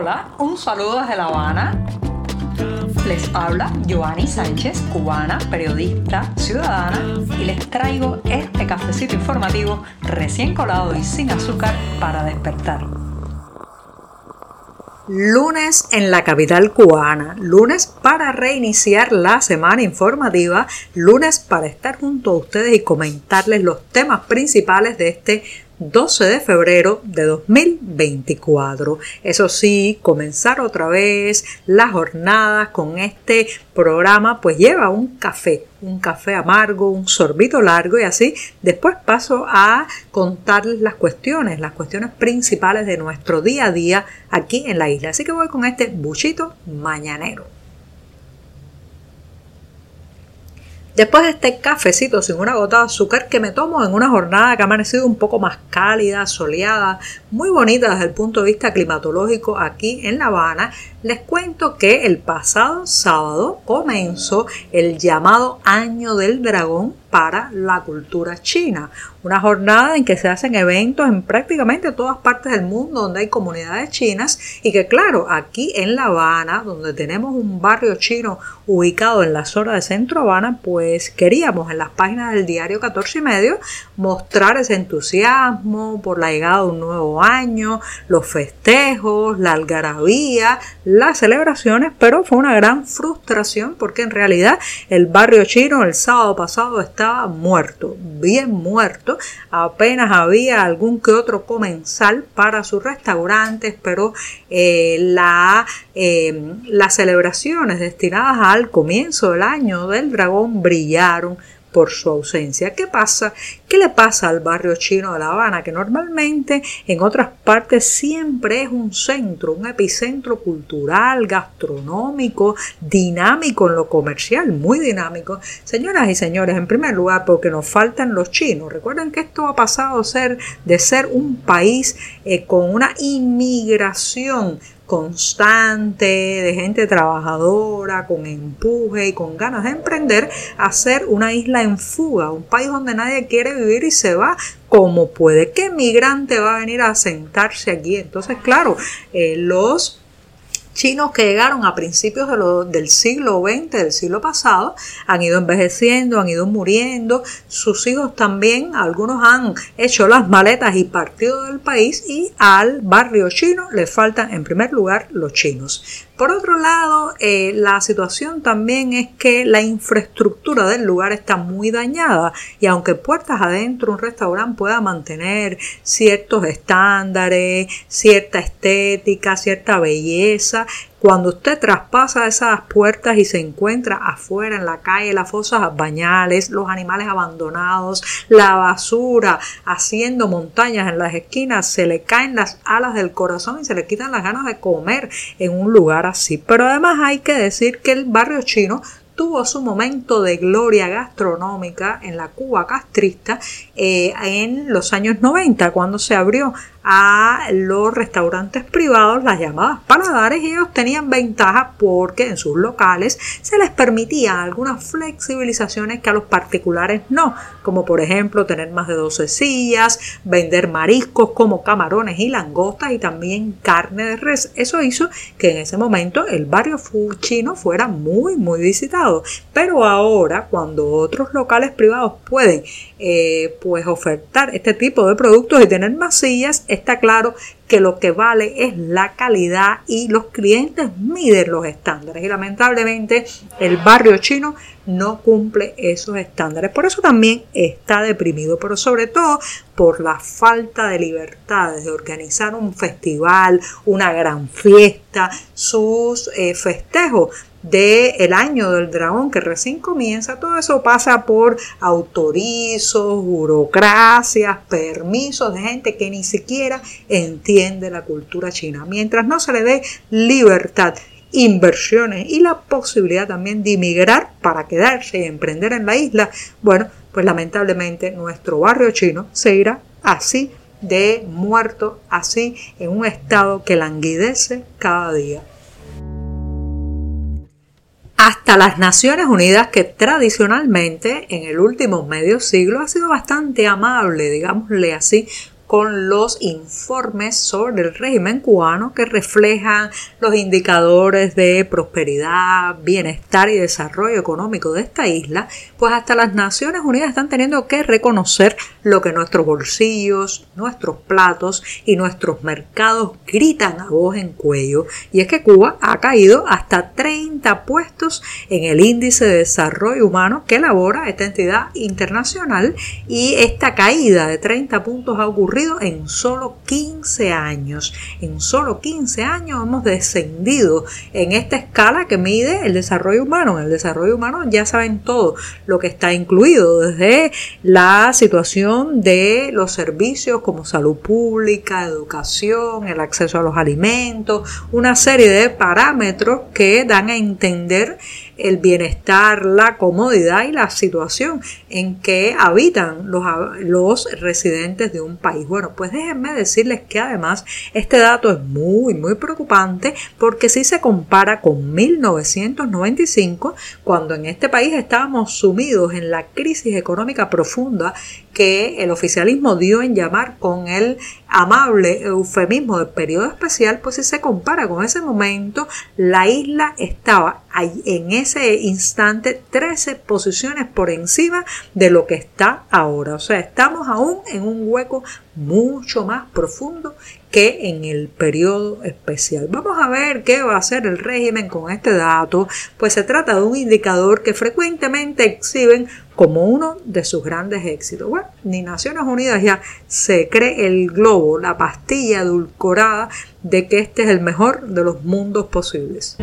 Hola, un saludo desde La Habana. Les habla Joanny Sánchez, cubana, periodista, ciudadana, y les traigo este cafecito informativo recién colado y sin azúcar para despertar. Lunes en la capital cubana, lunes para reiniciar la semana informativa, lunes para estar junto a ustedes y comentarles los temas principales de este 12 de febrero de 2024. Eso sí, comenzar otra vez las jornadas con este programa pues lleva un café, un café amargo, un sorbito largo y así después paso a contarles las cuestiones, las cuestiones principales de nuestro día a día aquí en la isla. Así que voy con este buchito mañanero. Después de este cafecito sin una gota de azúcar que me tomo en una jornada que ha amanecido un poco más cálida, soleada, muy bonita desde el punto de vista climatológico aquí en La Habana, les cuento que el pasado sábado comenzó el llamado Año del Dragón para la cultura china. Una jornada en que se hacen eventos en prácticamente todas partes del mundo donde hay comunidades chinas y que claro, aquí en La Habana, donde tenemos un barrio chino ubicado en la zona de Centro Habana, pues queríamos en las páginas del diario 14 y medio mostrar ese entusiasmo por la llegada de un nuevo año, los festejos, la algarabía, las celebraciones, pero fue una gran frustración porque en realidad el barrio chino el sábado pasado estaba muerto, bien muerto. Apenas había algún que otro comensal para sus restaurantes, pero eh, eh, las celebraciones destinadas al comienzo del año del dragón brillaron por su ausencia. ¿Qué pasa? ¿Qué le pasa al barrio chino de La Habana? Que normalmente en otras partes siempre es un centro, un epicentro cultural, gastronómico, dinámico en lo comercial, muy dinámico. Señoras y señores, en primer lugar porque nos faltan los chinos. Recuerden que esto ha pasado ser de ser un país eh, con una inmigración constante, de gente trabajadora, con empuje y con ganas de emprender, a ser una isla en fuga, un país donde nadie quiere vivir y se va como puede. ¿Qué migrante va a venir a sentarse aquí? Entonces, claro, eh, los chinos que llegaron a principios del siglo XX, del siglo pasado, han ido envejeciendo, han ido muriendo, sus hijos también, algunos han hecho las maletas y partido del país y al barrio chino le faltan en primer lugar los chinos. Por otro lado, eh, la situación también es que la infraestructura del lugar está muy dañada y aunque puertas adentro un restaurante pueda mantener ciertos estándares, cierta estética, cierta belleza, cuando usted traspasa esas puertas y se encuentra afuera en la calle, las fosas bañales, los animales abandonados, la basura, haciendo montañas en las esquinas, se le caen las alas del corazón y se le quitan las ganas de comer en un lugar así. Pero además hay que decir que el barrio chino tuvo su momento de gloria gastronómica en la Cuba castrista eh, en los años 90, cuando se abrió a los restaurantes privados, las llamadas paladares, y ellos tenían ventaja porque en sus locales se les permitía algunas flexibilizaciones que a los particulares no, como por ejemplo tener más de 12 sillas, vender mariscos como camarones y langostas y también carne de res. Eso hizo que en ese momento el barrio chino fuera muy, muy visitado. Pero ahora, cuando otros locales privados pueden eh, pues ofertar este tipo de productos y tener más sillas, está claro que lo que vale es la calidad y los clientes miden los estándares y lamentablemente el barrio chino no cumple esos estándares. Por eso también está deprimido, pero sobre todo por la falta de libertades de organizar un festival, una gran fiesta, sus eh, festejos del el año del dragón que recién comienza, todo eso pasa por autorizos, burocracias, permisos de gente que ni siquiera entiende la cultura china. Mientras no se le dé libertad, inversiones y la posibilidad también de inmigrar para quedarse y emprender en la isla, bueno, pues lamentablemente nuestro barrio chino se irá así de muerto, así en un estado que languidece cada día hasta las Naciones Unidas, que tradicionalmente en el último medio siglo ha sido bastante amable, digámosle así, con los informes sobre el régimen cubano que reflejan los indicadores de prosperidad, bienestar y desarrollo económico de esta isla, pues hasta las Naciones Unidas están teniendo que reconocer lo que nuestros bolsillos, nuestros platos y nuestros mercados gritan a voz en cuello. Y es que Cuba ha caído hasta 30 puestos en el índice de desarrollo humano que elabora esta entidad internacional y esta caída de 30 puntos ha ocurrido en solo 15 años. En solo 15 años hemos descendido en esta escala que mide el desarrollo humano. En el desarrollo humano ya saben todo lo que está incluido, desde la situación de los servicios como salud pública, educación, el acceso a los alimentos, una serie de parámetros que dan a entender el bienestar, la comodidad y la situación en que habitan los, residentes de un país. Bueno, pues déjenme decirles que además este dato es muy, muy preocupante porque si se compara con 1995, cuando en este país estábamos sumidos en la crisis económica profunda que el oficialismo dio en llamar con el amable eufemismo del periodo especial, pues si se compara con ese momento, la isla estaba en ese instante 13 posiciones por encima de lo que está ahora. O sea, estamos aún en un hueco mucho más profundo que en el periodo especial. Vamos a ver qué va a hacer el régimen con este dato, pues se trata de un indicador que frecuentemente exhiben como uno de sus grandes éxitos. Bueno, ni Naciones Unidas ya se cree el globo, la pastilla edulcorada de que este es el mejor de los mundos posibles.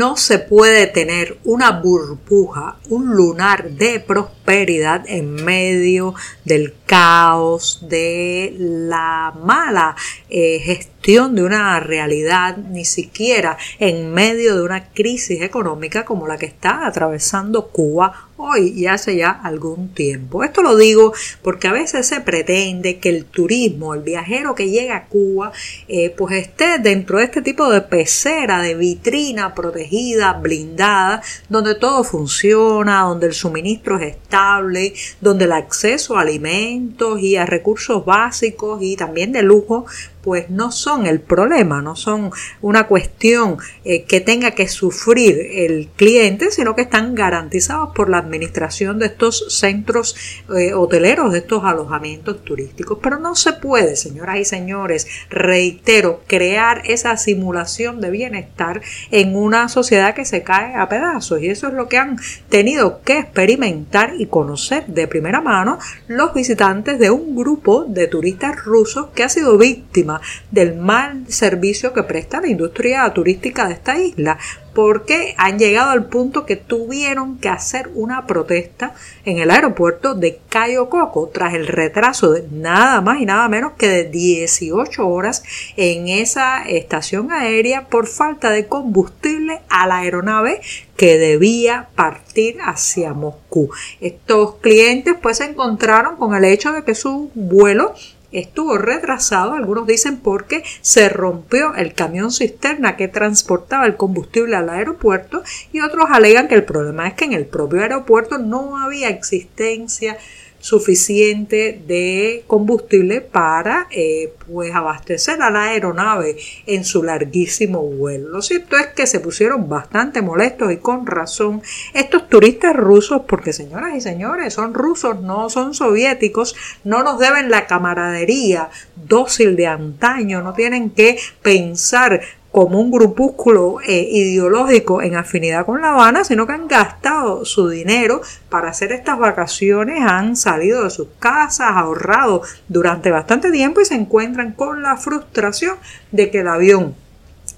No se puede tener una burbuja, un lunar de prosperidad en medio del caos, de la mala eh, gestión de una realidad, ni siquiera en medio de una crisis económica como la que está atravesando Cuba hoy y hace ya algún tiempo. Esto lo digo porque a veces se pretende que el turismo, el viajero que llega a Cuba, eh, pues esté dentro de este tipo de pecera, de vitrina protegida, blindada, donde todo funciona, donde el suministro es estable, donde el acceso a alimentos y a recursos básicos y también de lujo pues no son el problema, no son una cuestión eh, que tenga que sufrir el cliente, sino que están garantizados por la administración de estos centros eh, hoteleros, de estos alojamientos turísticos. Pero no se puede, señoras y señores, reitero, crear esa simulación de bienestar en una sociedad que se cae a pedazos. Y eso es lo que han tenido que experimentar y conocer de primera mano los visitantes de un grupo de turistas rusos que ha sido víctima del mal servicio que presta la industria turística de esta isla, porque han llegado al punto que tuvieron que hacer una protesta en el aeropuerto de Cayo Coco tras el retraso de nada más y nada menos que de 18 horas en esa estación aérea por falta de combustible a la aeronave que debía partir hacia Moscú. Estos clientes pues se encontraron con el hecho de que su vuelo estuvo retrasado, algunos dicen porque se rompió el camión cisterna que transportaba el combustible al aeropuerto y otros alegan que el problema es que en el propio aeropuerto no había existencia suficiente de combustible para eh, pues abastecer a la aeronave en su larguísimo vuelo. Lo cierto es que se pusieron bastante molestos y con razón estos turistas rusos, porque señoras y señores, son rusos, no son soviéticos, no nos deben la camaradería dócil de antaño, no tienen que pensar como un grupúsculo eh, ideológico en afinidad con La Habana, sino que han gastado su dinero para hacer estas vacaciones, han salido de sus casas, ahorrado durante bastante tiempo y se encuentran con la frustración de que el avión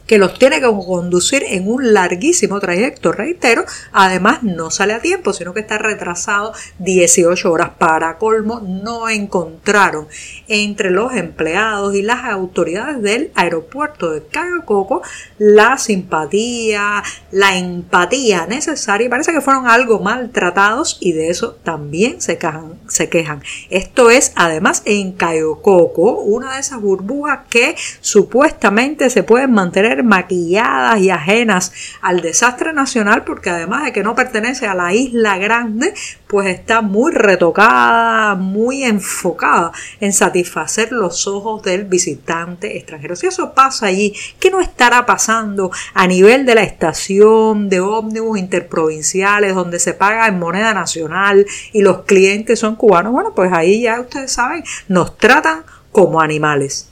que los tiene que conducir en un larguísimo trayecto, reitero, además no sale a tiempo, sino que está retrasado 18 horas. Para colmo, no encontraron entre los empleados y las autoridades del aeropuerto de Cayo Coco la simpatía, la empatía necesaria. Parece que fueron algo maltratados y de eso también se quejan. Se quejan. Esto es además en Cayo Coco, una de esas burbujas que supuestamente se pueden mantener maquilladas y ajenas al desastre nacional, porque además de que no pertenece a la isla grande, pues está muy retocada, muy enfocada en satisfacer los ojos del visitante extranjero. Si eso pasa allí, ¿qué no estará pasando a nivel de la estación de ómnibus interprovinciales donde se paga en moneda nacional y los clientes son cubanos? Bueno, pues ahí ya ustedes saben, nos tratan como animales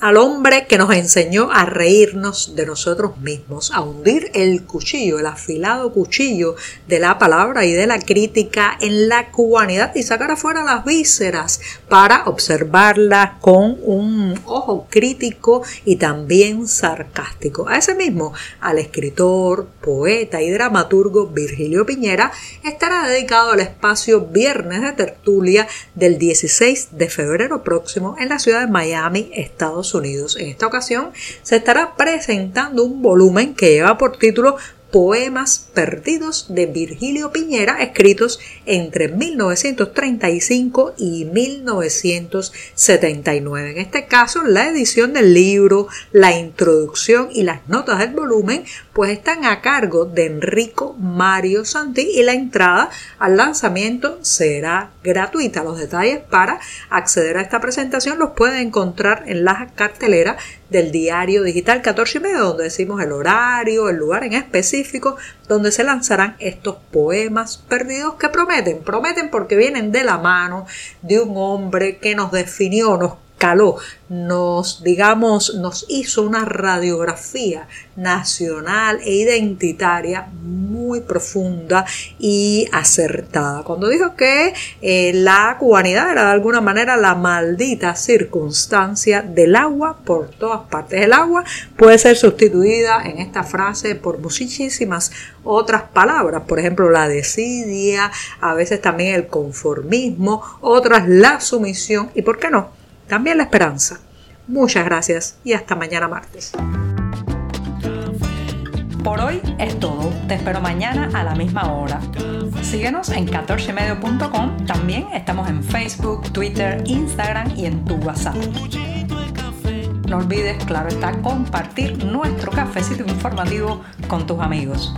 al hombre que nos enseñó a reírnos de nosotros mismos, a hundir el cuchillo, el afilado cuchillo de la palabra y de la crítica en la cubanidad y sacar afuera las vísceras para observarla con un ojo crítico y también sarcástico. A ese mismo, al escritor, poeta y dramaturgo Virgilio Piñera, estará dedicado al espacio Viernes de Tertulia del 16 de febrero próximo en la ciudad de Miami, Estados Unidos. En esta ocasión se estará presentando un volumen que lleva por título Poemas Perdidos de Virgilio Piñera, escritos entre 1935 y 1979. En este caso, la edición del libro, la introducción y las notas del volumen, pues están a cargo de Enrico Mario Santi y la entrada al lanzamiento será gratuita. Los detalles para acceder a esta presentación los pueden encontrar en la cartelera del diario digital 14 y medio, donde decimos el horario, el lugar en específico, donde se lanzarán estos poemas perdidos que prometen, prometen porque vienen de la mano de un hombre que nos definió, nos caló, nos, digamos, nos hizo una radiografía nacional e identitaria muy profunda y acertada. Cuando dijo que eh, la cubanidad era de alguna manera la maldita circunstancia del agua por todas partes. El agua puede ser sustituida en esta frase por muchísimas otras palabras, por ejemplo la desidia, a veces también el conformismo, otras la sumisión y, ¿por qué no? También la esperanza. Muchas gracias y hasta mañana martes. Por hoy es todo. Te espero mañana a la misma hora. Síguenos en 14medio.com. También estamos en Facebook, Twitter, Instagram y en tu WhatsApp. No olvides, claro está, compartir nuestro cafecito informativo con tus amigos.